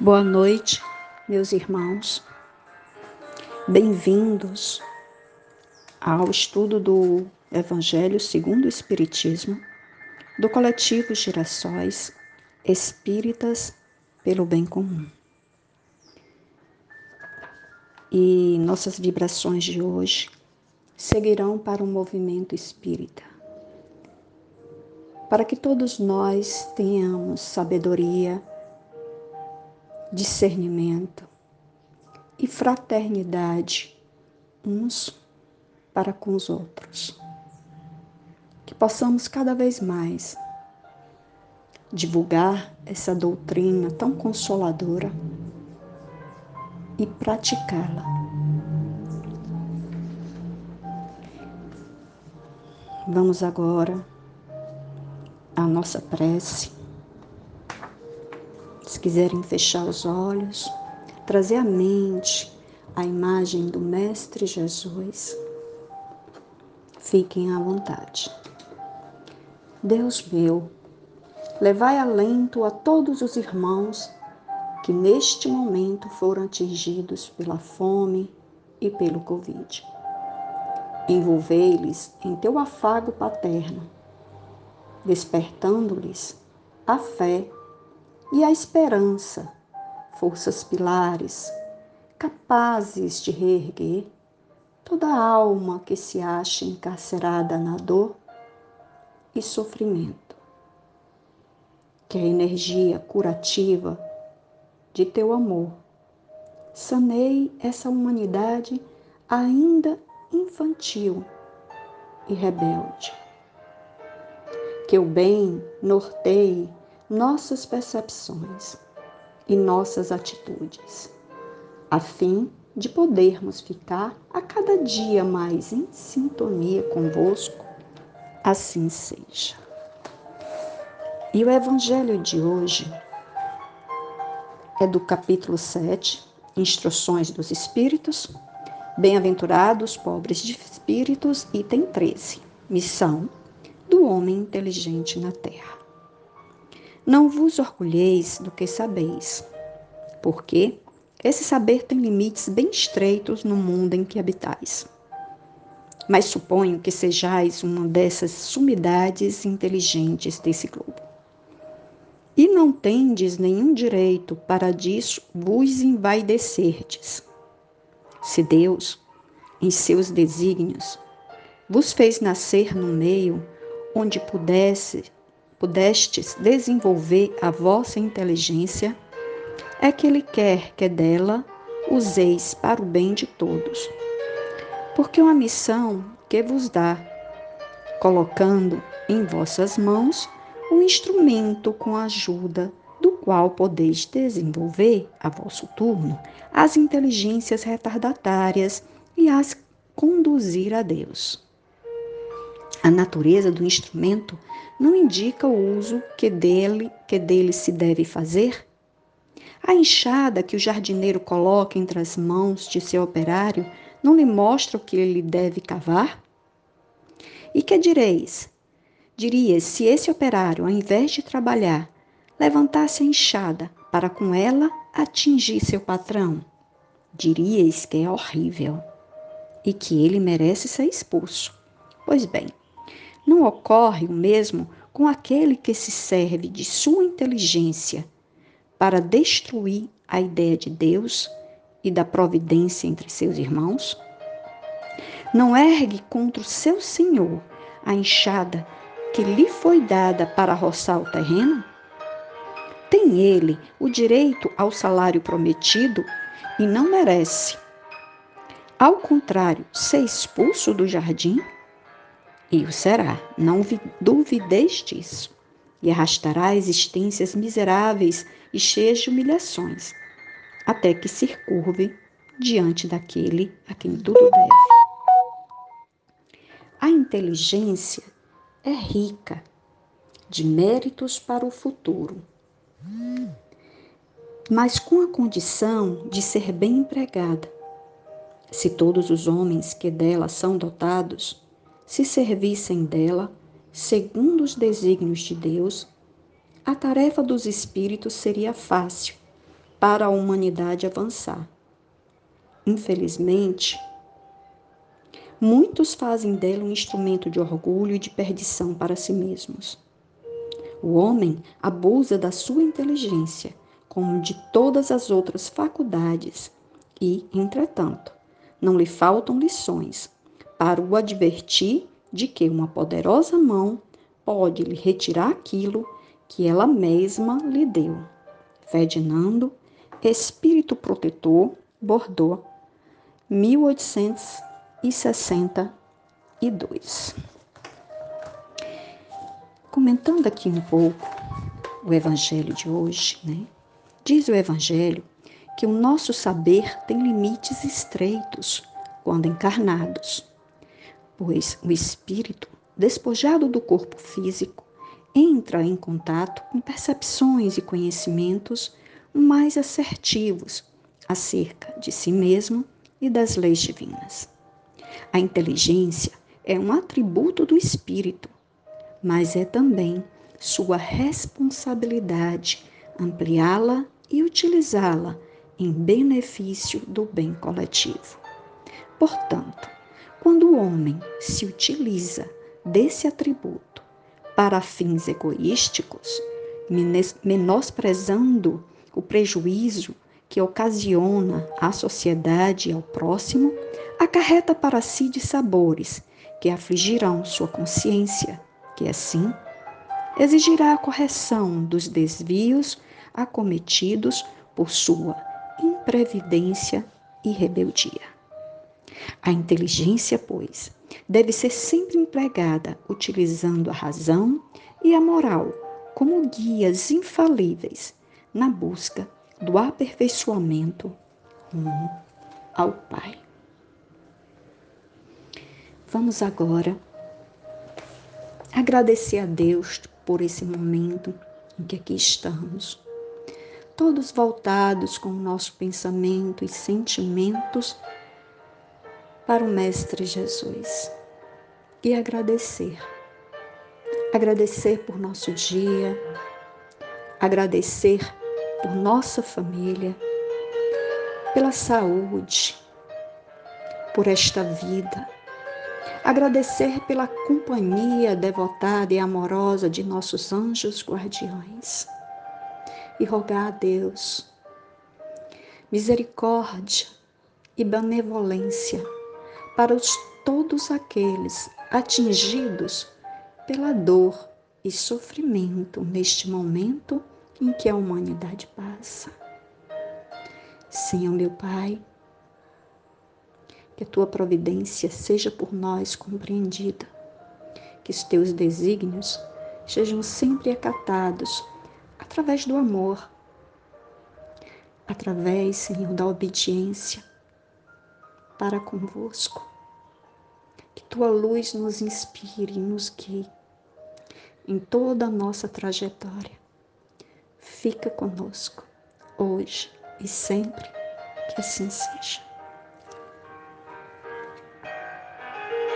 Boa noite, meus irmãos. Bem-vindos ao estudo do Evangelho segundo o Espiritismo, do coletivo Girassóis Espíritas pelo Bem Comum. E nossas vibrações de hoje seguirão para o movimento espírita, para que todos nós tenhamos sabedoria discernimento e fraternidade uns para com os outros. Que possamos cada vez mais divulgar essa doutrina tão consoladora e praticá-la. Vamos agora à nossa prece quiserem fechar os olhos, trazer à mente a imagem do Mestre Jesus, fiquem à vontade. Deus meu, levai alento a todos os irmãos que neste momento foram atingidos pela fome e pelo Covid. Envolvei-lhes em teu afago paterno, despertando-lhes a fé e a esperança, forças pilares, capazes de reerguer toda alma que se acha encarcerada na dor e sofrimento. Que a energia curativa de teu amor saneie essa humanidade ainda infantil e rebelde. Que o bem norteie nossas percepções e nossas atitudes, a fim de podermos ficar a cada dia mais em sintonia convosco, assim seja. E o evangelho de hoje é do capítulo 7, Instruções dos Espíritos, Bem-aventurados pobres de espíritos, item 13, Missão do homem inteligente na Terra. Não vos orgulheis do que sabeis, porque esse saber tem limites bem estreitos no mundo em que habitais. Mas suponho que sejais uma dessas sumidades inteligentes desse globo. E não tendes nenhum direito para disso vos envaidecerdes. Se Deus, em seus desígnios, vos fez nascer no meio onde pudesse pudestes desenvolver a vossa inteligência, é que Ele quer que dela useis para o bem de todos. Porque uma missão que vos dá, colocando em vossas mãos um instrumento com a ajuda do qual podeis desenvolver, a vosso turno, as inteligências retardatárias e as conduzir a Deus. A natureza do instrumento não indica o uso que dele, que dele se deve fazer? A enxada que o jardineiro coloca entre as mãos de seu operário não lhe mostra o que ele deve cavar? E que direis? Dirias se esse operário, ao invés de trabalhar, levantasse a enxada para com ela atingir seu patrão? Diríeis que é horrível e que ele merece ser expulso. Pois bem, não ocorre o mesmo com aquele que se serve de sua inteligência para destruir a ideia de Deus e da providência entre seus irmãos? Não ergue contra o seu Senhor a enxada que lhe foi dada para roçar o terreno? Tem ele o direito ao salário prometido e não merece. Ao contrário, ser expulso do jardim? E o será. Não duvideis disso. E arrastará existências miseráveis e cheias de humilhações, até que se curve diante daquele a quem tudo deve. A inteligência é rica de méritos para o futuro, mas com a condição de ser bem empregada. Se todos os homens que dela são dotados se servissem dela, segundo os desígnios de Deus, a tarefa dos espíritos seria fácil para a humanidade avançar. Infelizmente, muitos fazem dela um instrumento de orgulho e de perdição para si mesmos. O homem abusa da sua inteligência, como de todas as outras faculdades, e, entretanto, não lhe faltam lições para o advertir de que uma poderosa mão pode lhe retirar aquilo que ela mesma lhe deu. Ferdinando, Espírito Protetor, Bordeaux, 1862. Comentando aqui um pouco o evangelho de hoje, né? Diz o evangelho que o nosso saber tem limites estreitos quando encarnados, pois o espírito, despojado do corpo físico, entra em contato com percepções e conhecimentos mais assertivos acerca de si mesmo e das leis divinas. A inteligência é um atributo do espírito, mas é também sua responsabilidade ampliá-la e utilizá-la em benefício do bem coletivo. Portanto, quando o homem se utiliza desse atributo para fins egoísticos, menosprezando o prejuízo que ocasiona à sociedade e ao próximo, acarreta para si de sabores que afligirão sua consciência, que assim exigirá a correção dos desvios acometidos por sua imprevidência e rebeldia. A inteligência, pois, deve ser sempre empregada utilizando a razão e a moral como guias infalíveis na busca do aperfeiçoamento rumo ao Pai. Vamos agora agradecer a Deus por esse momento em que aqui estamos, todos voltados com o nosso pensamento e sentimentos para o Mestre Jesus e agradecer. Agradecer por nosso dia, agradecer por nossa família, pela saúde, por esta vida. Agradecer pela companhia devotada e amorosa de nossos anjos guardiões. E rogar a Deus misericórdia e benevolência para os, todos aqueles atingidos pela dor e sofrimento neste momento em que a humanidade passa. Senhor meu Pai, que a tua providência seja por nós compreendida, que os teus desígnios sejam sempre acatados através do amor, através, Senhor, da obediência para convosco. Que tua luz nos inspire e nos guie em toda a nossa trajetória. Fica conosco, hoje e sempre, que assim seja.